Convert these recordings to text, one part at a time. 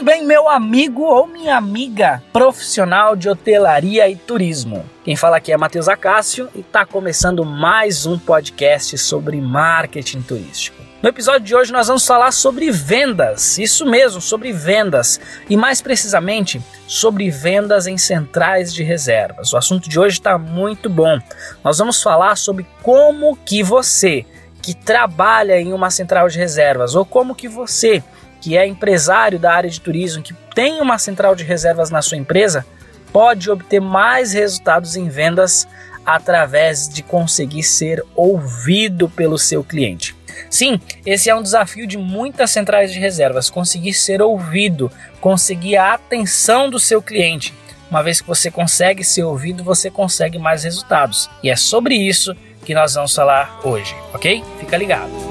Muito bem, meu amigo ou minha amiga profissional de hotelaria e turismo. Quem fala aqui é Matheus Acácio e está começando mais um podcast sobre marketing turístico. No episódio de hoje nós vamos falar sobre vendas, isso mesmo, sobre vendas e mais precisamente sobre vendas em centrais de reservas. O assunto de hoje está muito bom. Nós vamos falar sobre como que você que trabalha em uma central de reservas ou como que você que é empresário da área de turismo, que tem uma central de reservas na sua empresa, pode obter mais resultados em vendas através de conseguir ser ouvido pelo seu cliente. Sim, esse é um desafio de muitas centrais de reservas, conseguir ser ouvido, conseguir a atenção do seu cliente. Uma vez que você consegue ser ouvido, você consegue mais resultados. E é sobre isso que nós vamos falar hoje, ok? Fica ligado.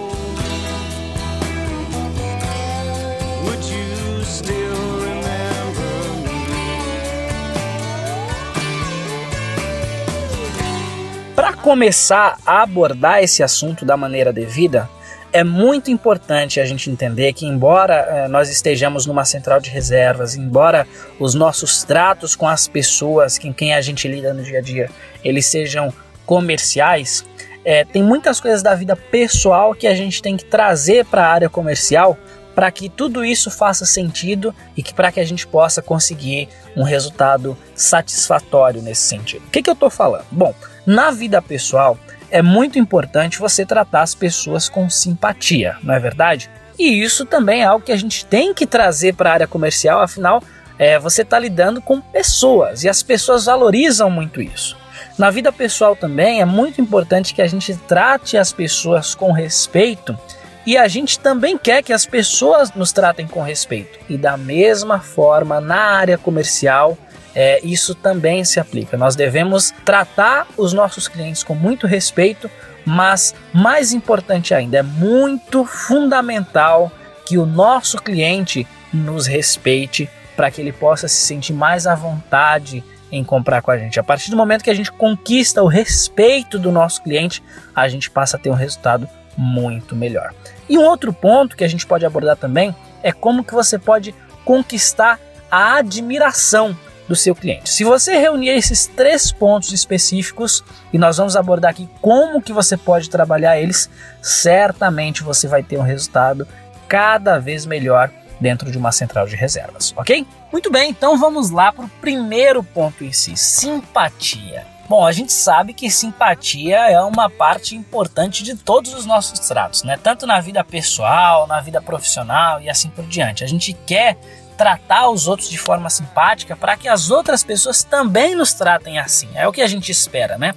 Começar a abordar esse assunto da maneira devida, é muito importante a gente entender que, embora eh, nós estejamos numa central de reservas, embora os nossos tratos com as pessoas com quem a gente lida no dia a dia, eles sejam comerciais, eh, tem muitas coisas da vida pessoal que a gente tem que trazer para a área comercial para que tudo isso faça sentido e que para que a gente possa conseguir um resultado satisfatório nesse sentido. O que, que eu estou falando? Bom, na vida pessoal é muito importante você tratar as pessoas com simpatia, não é verdade? E isso também é algo que a gente tem que trazer para a área comercial, afinal, é, você está lidando com pessoas e as pessoas valorizam muito isso. Na vida pessoal também é muito importante que a gente trate as pessoas com respeito e a gente também quer que as pessoas nos tratem com respeito. E da mesma forma, na área comercial, é, isso também se aplica. Nós devemos tratar os nossos clientes com muito respeito, mas mais importante ainda, é muito fundamental que o nosso cliente nos respeite para que ele possa se sentir mais à vontade em comprar com a gente. A partir do momento que a gente conquista o respeito do nosso cliente, a gente passa a ter um resultado muito melhor. E um outro ponto que a gente pode abordar também é como que você pode conquistar a admiração do seu cliente. Se você reunir esses três pontos específicos e nós vamos abordar aqui como que você pode trabalhar eles, certamente você vai ter um resultado cada vez melhor dentro de uma central de reservas, ok? Muito bem, então vamos lá para o primeiro ponto em si, simpatia. Bom, a gente sabe que simpatia é uma parte importante de todos os nossos tratos, né? Tanto na vida pessoal, na vida profissional e assim por diante. A gente quer tratar os outros de forma simpática para que as outras pessoas também nos tratem assim. É o que a gente espera, né?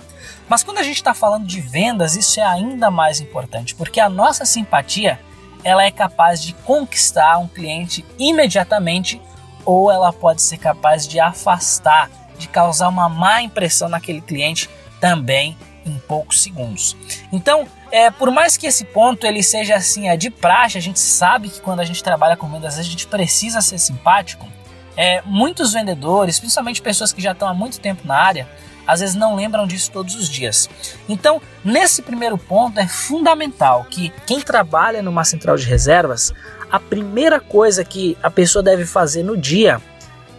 Mas quando a gente está falando de vendas, isso é ainda mais importante, porque a nossa simpatia ela é capaz de conquistar um cliente imediatamente ou ela pode ser capaz de afastar de causar uma má impressão naquele cliente também em poucos segundos. Então, é, por mais que esse ponto ele seja assim, é de praxe, a gente sabe que quando a gente trabalha com vendas a gente precisa ser simpático. É, muitos vendedores, principalmente pessoas que já estão há muito tempo na área, às vezes não lembram disso todos os dias. Então, nesse primeiro ponto é fundamental que quem trabalha numa central de reservas, a primeira coisa que a pessoa deve fazer no dia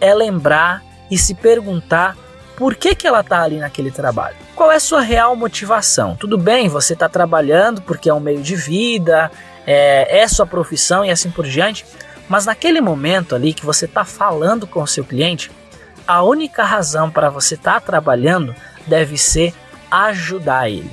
é lembrar e se perguntar por que, que ela está ali naquele trabalho. Qual é a sua real motivação? Tudo bem, você está trabalhando porque é um meio de vida, é, é sua profissão e assim por diante, mas naquele momento ali que você está falando com o seu cliente, a única razão para você estar tá trabalhando deve ser ajudar ele.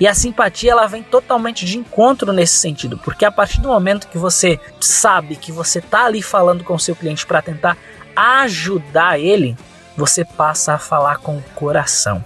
E a simpatia ela vem totalmente de encontro nesse sentido, porque a partir do momento que você sabe que você está ali falando com o seu cliente para tentar ajudar ele, você passa a falar com o coração.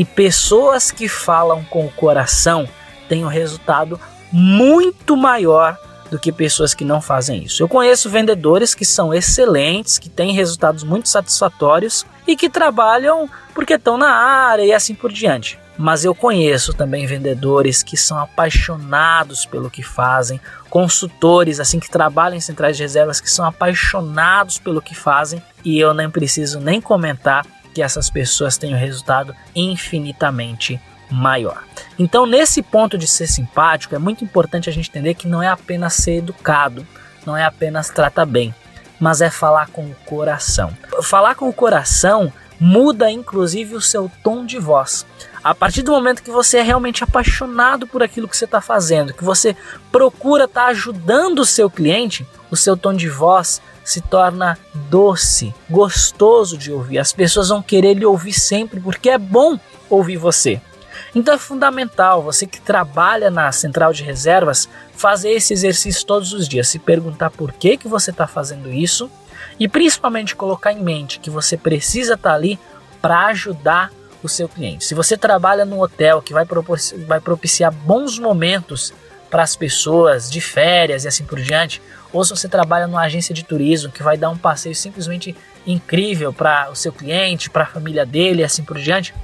E pessoas que falam com o coração têm um resultado muito maior do que pessoas que não fazem isso. Eu conheço vendedores que são excelentes, que têm resultados muito satisfatórios e que trabalham porque estão na área e assim por diante. Mas eu conheço também vendedores que são apaixonados pelo que fazem, consultores assim que trabalham em centrais de reservas que são apaixonados pelo que fazem e eu nem preciso nem comentar que essas pessoas um resultado infinitamente maior. Então, nesse ponto de ser simpático, é muito importante a gente entender que não é apenas ser educado, não é apenas tratar bem, mas é falar com o coração. Falar com o coração muda inclusive o seu tom de voz. A partir do momento que você é realmente apaixonado por aquilo que você está fazendo, que você procura estar tá ajudando o seu cliente, o seu tom de voz se torna doce, gostoso de ouvir. As pessoas vão querer lhe ouvir sempre porque é bom ouvir você. Então é fundamental você que trabalha na central de reservas fazer esse exercício todos os dias, se perguntar por que, que você está fazendo isso e principalmente colocar em mente que você precisa estar tá ali para ajudar o seu cliente. Se você trabalha num hotel que vai, vai propiciar bons momentos para as pessoas de férias e assim por diante, ou se você trabalha numa agência de turismo que vai dar um passeio simplesmente incrível para o seu cliente, para a família dele e assim por diante,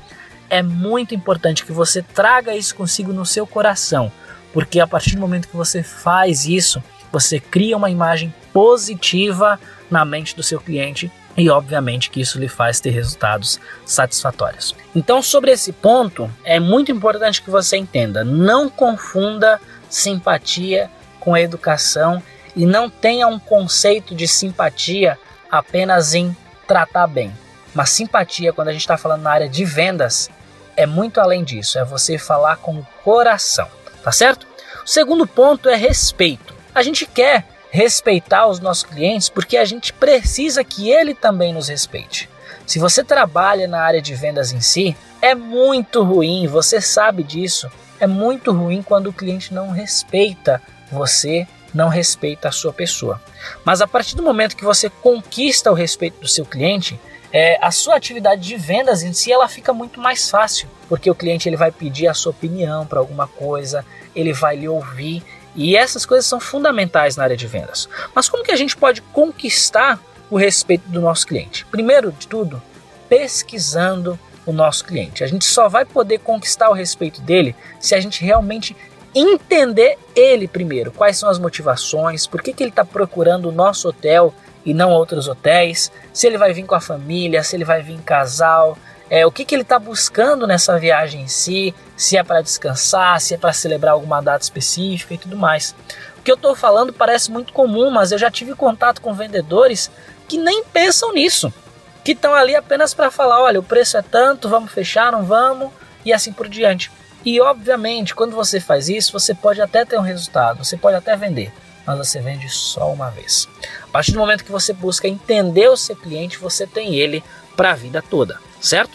é muito importante que você traga isso consigo no seu coração, porque a partir do momento que você faz isso, você cria uma imagem positiva na mente do seu cliente e obviamente que isso lhe faz ter resultados satisfatórios. Então, sobre esse ponto, é muito importante que você entenda, não confunda simpatia com educação e não tenha um conceito de simpatia apenas em tratar bem. Mas simpatia, quando a gente está falando na área de vendas, é muito além disso, é você falar com o coração, tá certo? O segundo ponto é respeito. A gente quer respeitar os nossos clientes porque a gente precisa que ele também nos respeite. Se você trabalha na área de vendas em si, é muito ruim, você sabe disso. É muito ruim quando o cliente não respeita você, não respeita a sua pessoa. Mas a partir do momento que você conquista o respeito do seu cliente, é, a sua atividade de vendas em si ela fica muito mais fácil, porque o cliente ele vai pedir a sua opinião para alguma coisa, ele vai lhe ouvir e essas coisas são fundamentais na área de vendas. Mas como que a gente pode conquistar o respeito do nosso cliente? Primeiro de tudo, pesquisando o nosso cliente. A gente só vai poder conquistar o respeito dele se a gente realmente entender ele primeiro, quais são as motivações, por que, que ele está procurando o nosso hotel e não outros hotéis, se ele vai vir com a família, se ele vai vir em casal, é, o que, que ele está buscando nessa viagem em si, se é para descansar, se é para celebrar alguma data específica e tudo mais. O que eu estou falando parece muito comum, mas eu já tive contato com vendedores que nem pensam nisso, que estão ali apenas para falar: olha, o preço é tanto, vamos fechar, não vamos, e assim por diante. E obviamente, quando você faz isso, você pode até ter um resultado, você pode até vender mas você vende só uma vez. A partir do momento que você busca entender o seu cliente, você tem ele para a vida toda, certo?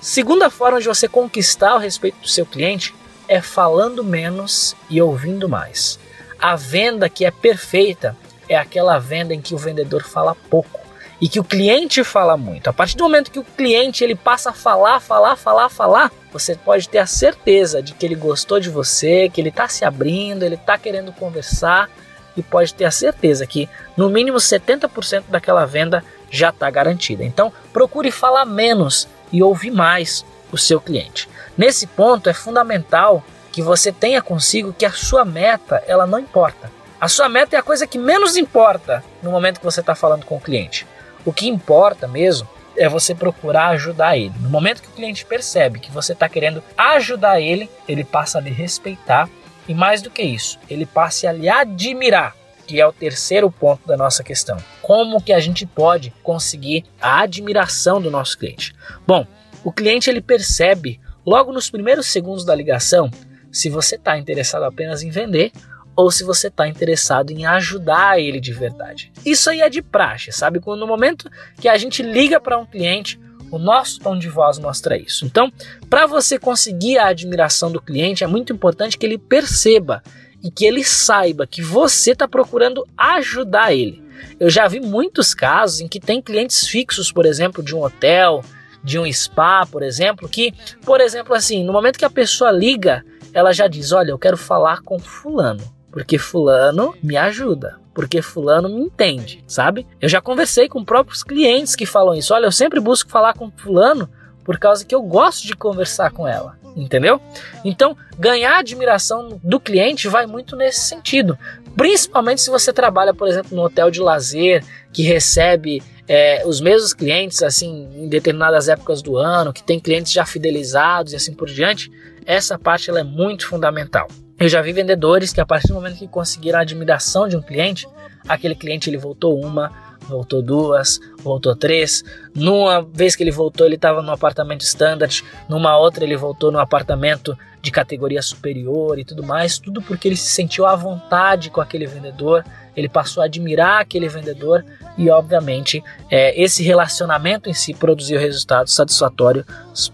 Segunda forma de você conquistar o respeito do seu cliente é falando menos e ouvindo mais. A venda que é perfeita é aquela venda em que o vendedor fala pouco e que o cliente fala muito. A partir do momento que o cliente ele passa a falar, falar, falar, falar, você pode ter a certeza de que ele gostou de você, que ele está se abrindo, ele está querendo conversar e pode ter a certeza que no mínimo 70% daquela venda já está garantida. Então, procure falar menos e ouvir mais o seu cliente. Nesse ponto é fundamental que você tenha consigo que a sua meta ela não importa. A sua meta é a coisa que menos importa no momento que você está falando com o cliente. O que importa mesmo é você procurar ajudar ele. No momento que o cliente percebe que você está querendo ajudar ele, ele passa a lhe respeitar e mais do que isso, ele passe a lhe admirar, que é o terceiro ponto da nossa questão. Como que a gente pode conseguir a admiração do nosso cliente? Bom, o cliente ele percebe logo nos primeiros segundos da ligação se você está interessado apenas em vender ou se você está interessado em ajudar ele de verdade. Isso aí é de praxe, sabe? Quando no momento que a gente liga para um cliente, o nosso tom de voz mostra isso. Então, para você conseguir a admiração do cliente, é muito importante que ele perceba e que ele saiba que você está procurando ajudar ele. Eu já vi muitos casos em que tem clientes fixos, por exemplo, de um hotel, de um spa, por exemplo, que, por exemplo, assim, no momento que a pessoa liga, ela já diz: Olha, eu quero falar com Fulano, porque Fulano me ajuda porque fulano me entende, sabe? Eu já conversei com próprios clientes que falam isso. Olha, eu sempre busco falar com fulano por causa que eu gosto de conversar com ela, entendeu? Então, ganhar admiração do cliente vai muito nesse sentido. Principalmente se você trabalha, por exemplo, no hotel de lazer que recebe é, os mesmos clientes assim em determinadas épocas do ano, que tem clientes já fidelizados e assim por diante. Essa parte ela é muito fundamental. Eu já vi vendedores que a partir do momento que conseguiram a admiração de um cliente, aquele cliente ele voltou uma, voltou duas, voltou três. Numa vez que ele voltou, ele estava no apartamento standard, numa outra ele voltou no apartamento de categoria superior e tudo mais, tudo porque ele se sentiu à vontade com aquele vendedor, ele passou a admirar aquele vendedor. E, obviamente, é, esse relacionamento em si produziu resultados satisfatórios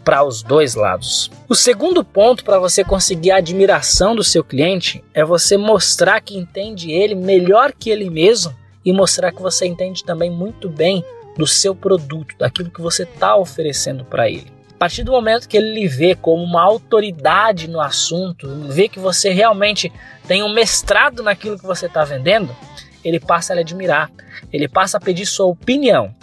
para os dois lados. O segundo ponto para você conseguir a admiração do seu cliente é você mostrar que entende ele melhor que ele mesmo e mostrar que você entende também muito bem do seu produto, daquilo que você está oferecendo para ele partir do momento que ele lhe vê como uma autoridade no assunto, vê que você realmente tem um mestrado naquilo que você está vendendo, ele passa a lhe admirar, ele passa a pedir sua opinião.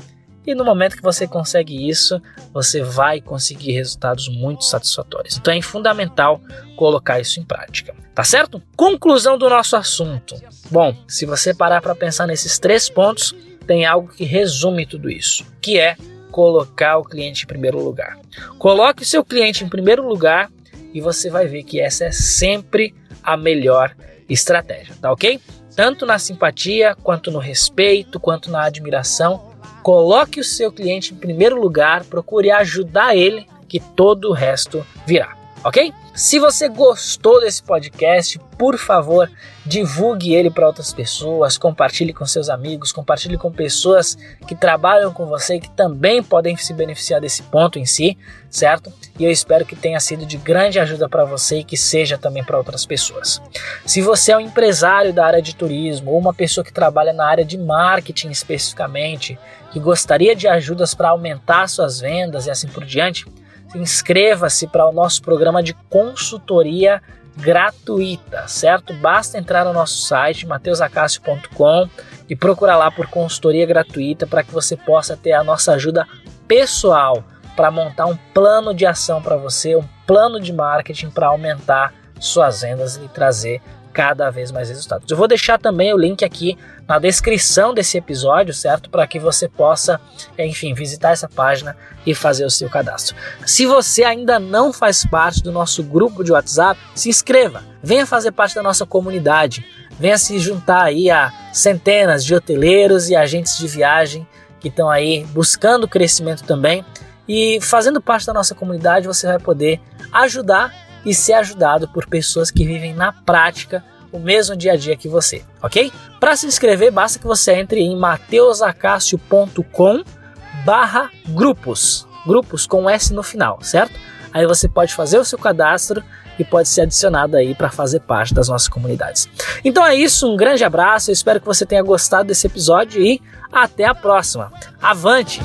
E no momento que você consegue isso, você vai conseguir resultados muito satisfatórios. Então é fundamental colocar isso em prática. Tá certo? Conclusão do nosso assunto. Bom, se você parar para pensar nesses três pontos, tem algo que resume tudo isso, que é colocar o cliente em primeiro lugar. Coloque o seu cliente em primeiro lugar e você vai ver que essa é sempre a melhor estratégia, tá ok? Tanto na simpatia, quanto no respeito, quanto na admiração. Coloque o seu cliente em primeiro lugar, procure ajudar ele, que todo o resto virá, ok? Se você gostou desse podcast, por favor, divulgue ele para outras pessoas, compartilhe com seus amigos, compartilhe com pessoas que trabalham com você e que também podem se beneficiar desse ponto em si, certo? E eu espero que tenha sido de grande ajuda para você e que seja também para outras pessoas. Se você é um empresário da área de turismo ou uma pessoa que trabalha na área de marketing especificamente, que gostaria de ajudas para aumentar suas vendas e assim por diante, inscreva-se para o nosso programa de consultoria gratuita, certo? Basta entrar no nosso site mateusacacio.com e procurar lá por consultoria gratuita para que você possa ter a nossa ajuda pessoal para montar um plano de ação para você, um plano de marketing para aumentar suas vendas e trazer cada vez mais resultados. Eu vou deixar também o link aqui na descrição desse episódio, certo? Para que você possa, enfim, visitar essa página e fazer o seu cadastro. Se você ainda não faz parte do nosso grupo de WhatsApp, se inscreva, venha fazer parte da nossa comunidade, venha se juntar aí a centenas de hoteleiros e agentes de viagem que estão aí buscando crescimento também. E fazendo parte da nossa comunidade, você vai poder ajudar e ser ajudado por pessoas que vivem na prática o mesmo dia a dia que você, ok? Para se inscrever, basta que você entre em mateusacacio.com barra grupos, grupos com S no final, certo? Aí você pode fazer o seu cadastro e pode ser adicionado aí para fazer parte das nossas comunidades. Então é isso, um grande abraço, eu espero que você tenha gostado desse episódio e até a próxima. Avante!